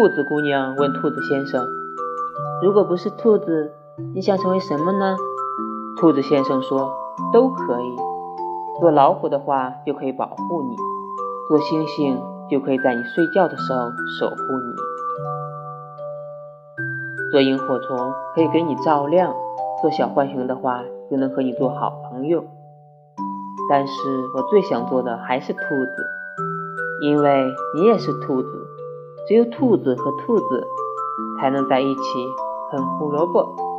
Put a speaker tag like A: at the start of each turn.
A: 兔子姑娘问兔子先生：“如果不是兔子，你想成为什么呢？”兔子先生说：“都可以。做老虎的话，就可以保护你；做星星，就可以在你睡觉的时候守护你；做萤火虫，可以给你照亮；做小浣熊的话，就能和你做好朋友。但是我最想做的还是兔子，因为你也是兔子。”只有兔子和兔子才能在一起啃胡萝卜。